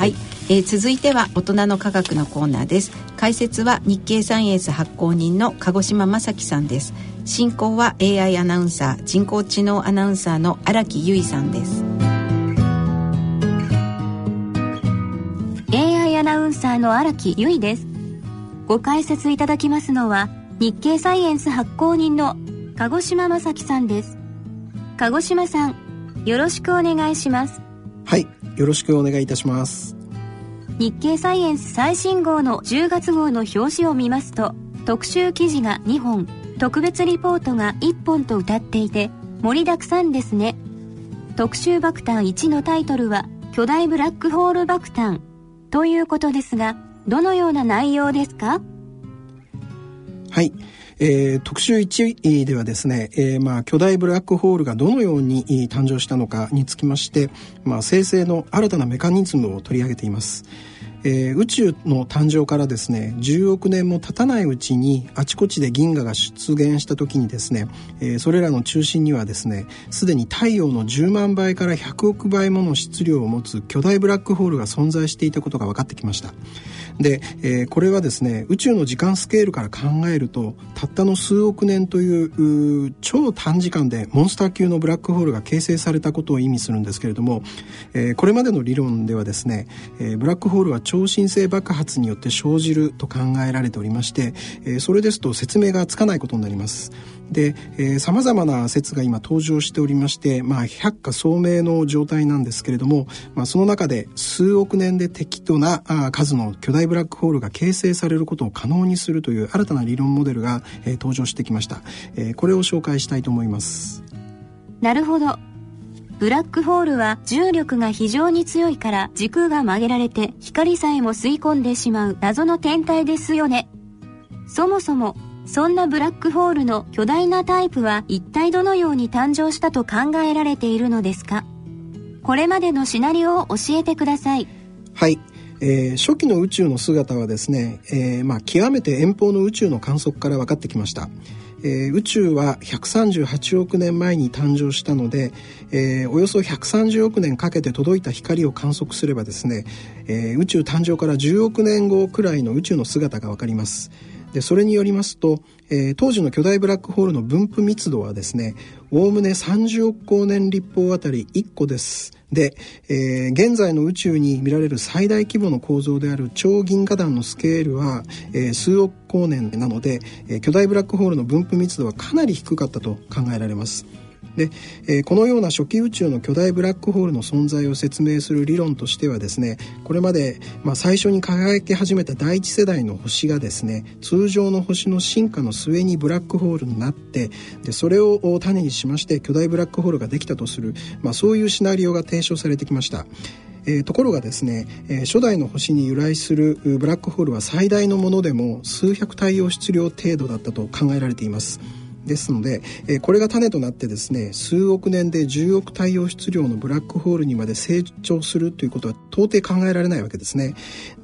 はい、えー、続いては大人の科学のコーナーです。解説は日経サイエンス発行人の鹿児島正樹さんです。進行は AI アナウンサー人工知能アナウンサーの荒木由衣さんです。AI アナウンサーの荒木由衣です。ご解説いただきますのは日経サイエンス発行人の鹿児島正樹さんです。鹿児島さんよろしくお願いします。はいよろしくお願いいたします。日経サイエンス最新号の10月号の表紙を見ますと特集記事が2本特別リポートが1本と歌っていて盛りだくさんですね。特集爆弾1のタイトルは巨大ブラックホール爆弾ということですがどのような内容ですか？はい、えー、特集1ではですね、えー、まあ巨大ブラックホールがどのように誕生したのかにつきまして、まあ、生成の新たなメカニズムを取り上げています。えー、宇宙の誕生からですね10億年も経たないうちにあちこちで銀河が出現した時にですね、えー、それらの中心にはですねすでに太陽の10万倍から100億倍もの質量を持つ巨大ブラックホールが存在していたことが分かってきましたで、えー、これはですね宇宙の時間スケールから考えるとたったの数億年という超短時間でモンスター級のブラックホールが形成されたことを意味するんですけれども、えー、これまでの理論ではですね、えー、ブラックホールは超新星爆発によって生じると考えられておりまして、えー、それですと説明がつかないことになります。でさまざまな説が今登場しておりまして、まあ、百花聡明の状態なんですけれども、まあ、その中で数億年で適度なあ数の巨大ブラックホールが形成されることを可能にするという新たな理論モデルが、えー、登場してきました、えー、これを紹介したいと思います。なるほど。ブラックホールは重力が非常に強いから時空が曲げられて光さえも吸い込んでしまう謎の天体ですよね。そもそもそんなブラックホールの巨大なタイプは一体どのように誕生したと考えられているのですか？これまでのシナリオを教えてくださいはいえー、初期の宇宙の姿はですね、えー、まあ、極めて遠方の宇宙の観測から分かってきました。えー、宇宙は138億年前に誕生したので、えー、およそ130億年かけて届いた光を観測すればですね、えー、宇宙誕生から10億年後くらいの宇宙の姿がわかります。でそれによりますと、えー、当時の巨大ブラックホールの分布密度はですねおおむね30億光年立方あたり1個です。で、えー、現在の宇宙に見られる最大規模の構造である超銀河団のスケールは、えー、数億光年なので、えー、巨大ブラックホールの分布密度はかなり低かったと考えられます。で、えー、このような初期宇宙の巨大ブラックホールの存在を説明する理論としてはですねこれまで、まあ、最初に輝き始めた第一世代の星がですね通常の星の進化の末にブラックホールになってでそれを種にしまして巨大ブラックホールができたとする、まあ、そういうシナリオが提唱されてきました。えー、ところがですね、えー、初代の星に由来するブラックホールは最大のものでも数百太陽質量程度だったと考えられています。ですので、え、これが種となってですね数億年で10億太陽質量のブラックホールにまで成長するということは到底考えられないわけですね。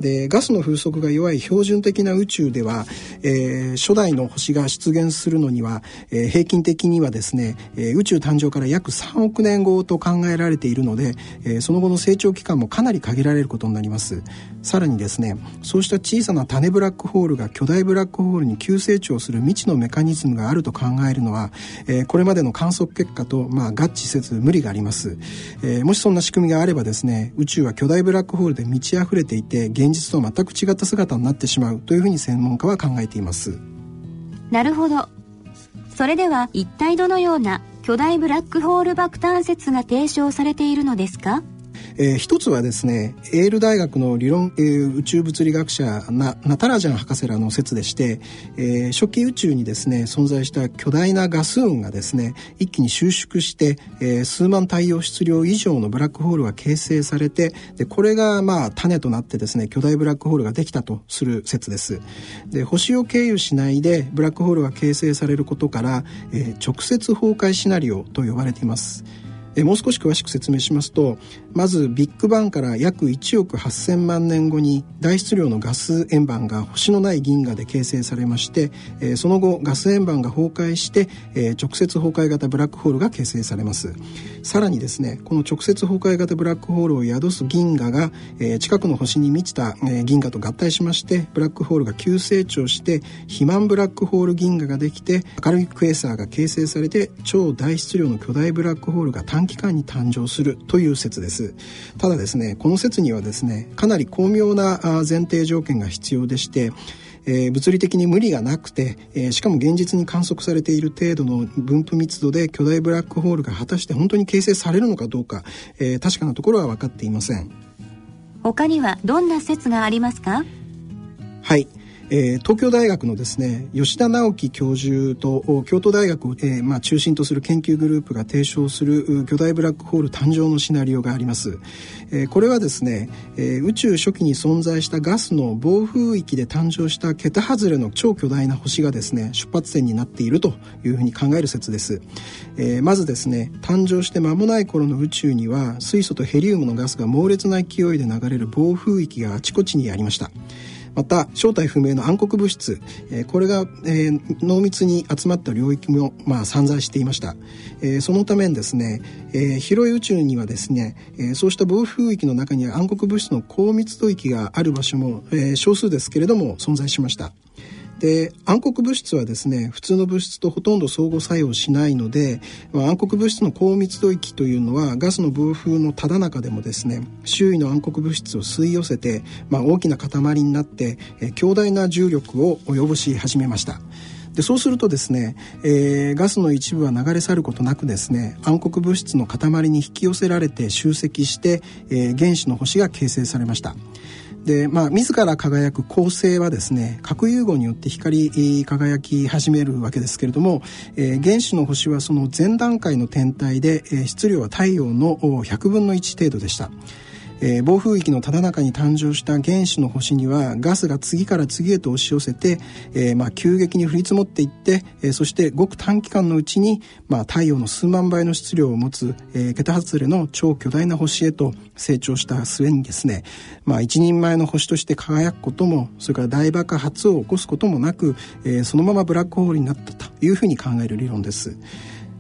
でガスの風速が弱い標準的な宇宙では、えー、初代の星が出現するのには、えー、平均的にはですね、え宇宙誕生から約3億年後と考えられているので、えその後の成長期間もかなり限られることになります。さらにですねそうした小さな種ブラックホールが巨大ブラックホールに急成長する未知のメカニズムがあると考考えるのは、えー、これまでの観測結果と、まあ、合致せず無理があります、えー、もしそんな仕組みがあればですね宇宙は巨大ブラックホールで満ち溢れていて現実と全く違った姿になってしまうというふうに専門家は考えています。なるほど。それでは一体どのような巨大ブラックホール爆誕説が提唱されているのですか？えー、一つはですねエール大学の理論、えー、宇宙物理学者ナナタラジャン博士らの説でして、えー、初期宇宙にですね存在した巨大なガス雲がですね一気に収縮して、えー、数万太陽質量以上のブラックホールが形成されてでこれがまあ種となってですね巨大ブラックホールができたとする説です。で星を経由しないでブラックホールが形成されることから、えー、直接崩壊シナリオと呼ばれています。もう少し詳しく説明しますと、まずビッグバンから約1億8000万年後に大質量のガス円盤が星のない銀河で形成されまして、えー、その後ガス円盤が崩壊して、えー、直接崩壊型ブラックホールが形成されます。さらにですねこの直接崩壊型ブラックホールを宿す銀河が、えー、近くの星に満ちた、え、銀河と合体しましてブラックホールが急成長して肥満ブラックホール銀河ができて明るいクエーサーが形成されて超大質量の巨大ブラックホールが短期間に誕生するという説です。ただですねこの説にはですねかなり巧妙な前提条件が必要でしてえー、物理的に無理がなくて、えー、しかも現実に観測されている程度の分布密度で巨大ブラックホールが果たして本当に形成されるのかどうか、えー、確かなところは分かっていません。他にはどんな説がありますか？はいえー、東京大学のですね吉田直樹教授と京都大学を、えーまあ、中心とする研究グループが提唱する巨大ブラックホール誕生のシナリオがあります、えー、これはですね、えー、宇宙初期に存在したガスの暴風域で誕生した桁外れの超巨大な星がですね出発点になっているというふうに考える説です、えー、まずですね誕生して間もない頃の宇宙には水素とヘリウムのガスが猛烈な勢いで流れる暴風域があちこちにありました。また正体不明の暗黒物質、えー、これが、えー、濃密に集まった領域も、まあ、散在していました、えー、そのためですね、えー、広い宇宙にはですね、えー、そうした暴風域の中には暗黒物質の高密度域がある場所も、えー、少数ですけれども存在しました。で暗黒物質はですね普通の物質とほとんど相互作用しないので、まあ、暗黒物質の高密度域というのはガスの暴風のただ中でもですね周囲の暗黒物質を吸い寄せて、まあ、大きな塊になって、え強大な重力を及ぼし始めました。でそうするとですね、えー、ガスの一部は流れ去ることなくですね暗黒物質の塊に引き寄せられて集積して、えー、原子の星が形成されました。でまあ自ら輝く恒星はですね核融合によって光り輝き始めるわけですけれども、えー、原子の星はその前段階の天体で、えー、質量は太陽の100分の1程度でした。えー、暴風域のただ中に誕生した原子の星にはガスが次から次へと押し寄せて、えー、まあ、急激に降り積もっていって、えー、そしてごく短期間のうちに、まあ、太陽の数万倍の質量を持つ、え桁外れの超巨大な星へと成長した末にですね、まあ、一人前の星として輝くこともそれから大爆発を起こすこともなく、えそのままブラックホールになったというふうに考える理論です。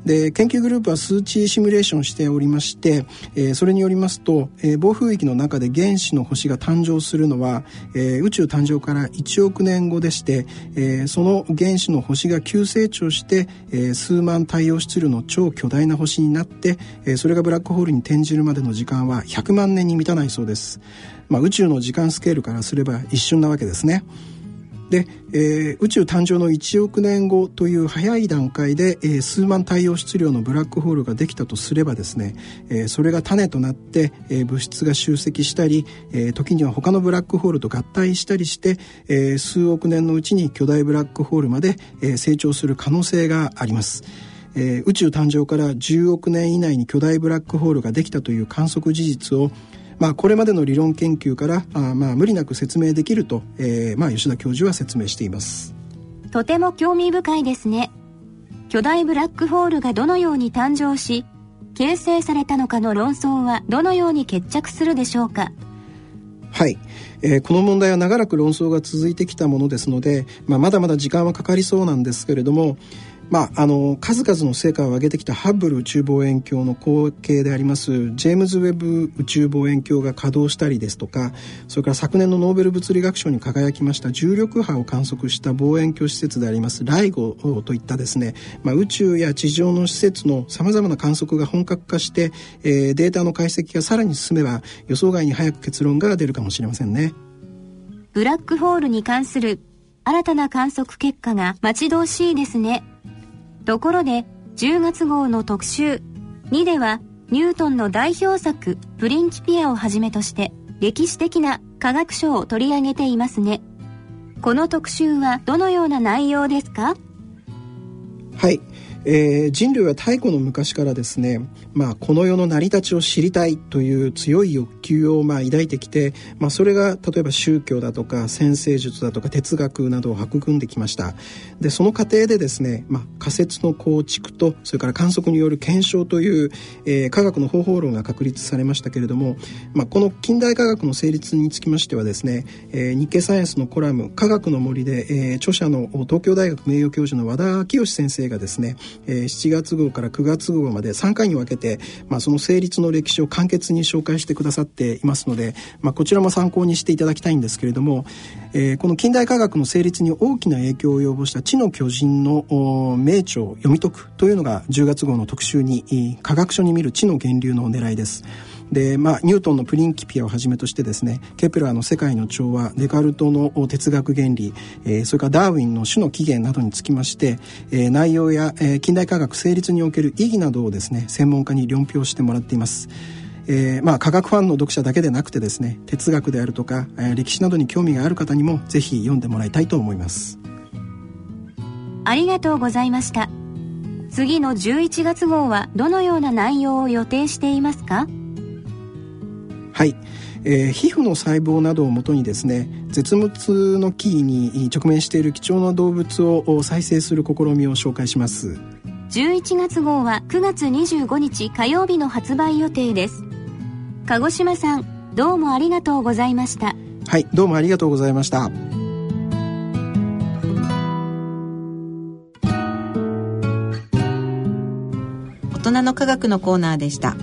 で研究グループは数値シミュレーションしておりまして、えー、それによりますと、えー、暴風域の中で原子の星が誕生するのは、えー、宇宙誕生から1億年後でして、えー、その原子の星が急成長して、えー、数万太陽質量の超巨大な星になって、えー、それがブラックホールに転じるまでの時間は100万年に満たないそうです。まあ、宇宙の時間スケールからすれば一瞬なわけですね。で、えー、宇宙誕生の1億年後という早い段階で、えー、数万太陽質量のブラックホールができたとすればですね、えー、それが種となって、え物質が集積したり、え時には他のブラックホールと合体したりして、え数億年のうちに巨大ブラックホールまで、え成長する可能性があります。え宇宙誕生から10億年以内に巨大ブラックホールができたという観測事実をまあ、これまでの理論研究からあまあ無理なく説明できると、えーまあ、吉田教授は説明しています。とても興味深いですね。巨大ブラックホールがどのように誕生し形成されたのかの論争はどのように決着するでしょうか。はい、えー、この問題は長らく論争が続いてきたものですので、まあ、まだまだ時間はかかりそうなんですけれどもまあ、あの数々の成果を上げてきたハッブル宇宙望遠鏡の後継でありますジェームズ・ウェブ宇宙望遠鏡が稼働したりですとかそれから昨年のノーベル物理学賞に輝きました重力波を観測した望遠鏡施設でありますライゴといったですね、まあ、宇宙や地上の施設のさまざまな観測が本格化して、えー、データの解析がさらに進めば予想外に早く結論が出るかもしれませんね。ブラックホールに関する新たな観測結果が待ち遠しいですね。ところで10月号の特集。2ではニュートンの代表作プリンキピアをはじめとして歴史的な科学書を取り上げていますね。この特集はどのような内容ですか？はい。えー、人類は太古の昔からですね、まあ、この世の成り立ちを知りたいという強い欲求をまあ抱いてきて、まあ、それが例えば宗教だとか先生術だとか哲学などを育んできました。でその過程でですね、まあ、仮説の構築とそれから観測による検証という、えー、科学の方法論が確立されましたけれども、まあ、この近代科学の成立につきましてはですね、えー、日経サイエンスのコラム「科学の森で」えー、著者の東京大学名誉教授の和田清先生がですねえー、7月号から9月号まで3回に分けて、まあ、その成立の歴史を簡潔に紹介してくださっていますので、まあ、こちらも参考にしていただきたいんですけれども、えー、この近代科学の成立に大きな影響を及ぼした知の巨人の名著を読み解くというのが10月号の特集に科学書に見る知の源流の狙いです。で、まあ、ニュートンのプリンキピアをはじめとしてですねケプラーの世界の調和デカルトの哲学原理、えー、それからダーウィンの種の起源などにつきまして、えー、内容や、えー、近代科学成立における意義などをですね専門家に論評してもらっています。えー、まあ科学ファンの読者だけでなくてですね哲学であるとか、えー、歴史などに興味がある方にもぜひ読んでもらいたいと思います。ありがとうございました。次の11月号はどのような内容を予定していますか？はい、えー、皮膚の細胞などをもとにですね絶滅の危機に直面している貴重な動物を再生する試みを紹介します。11月号は9月25日火曜日の発売予定です。鹿児島さんどうもありがとうございました。はいどうもありがとうございました。大人の科学のコーナーでした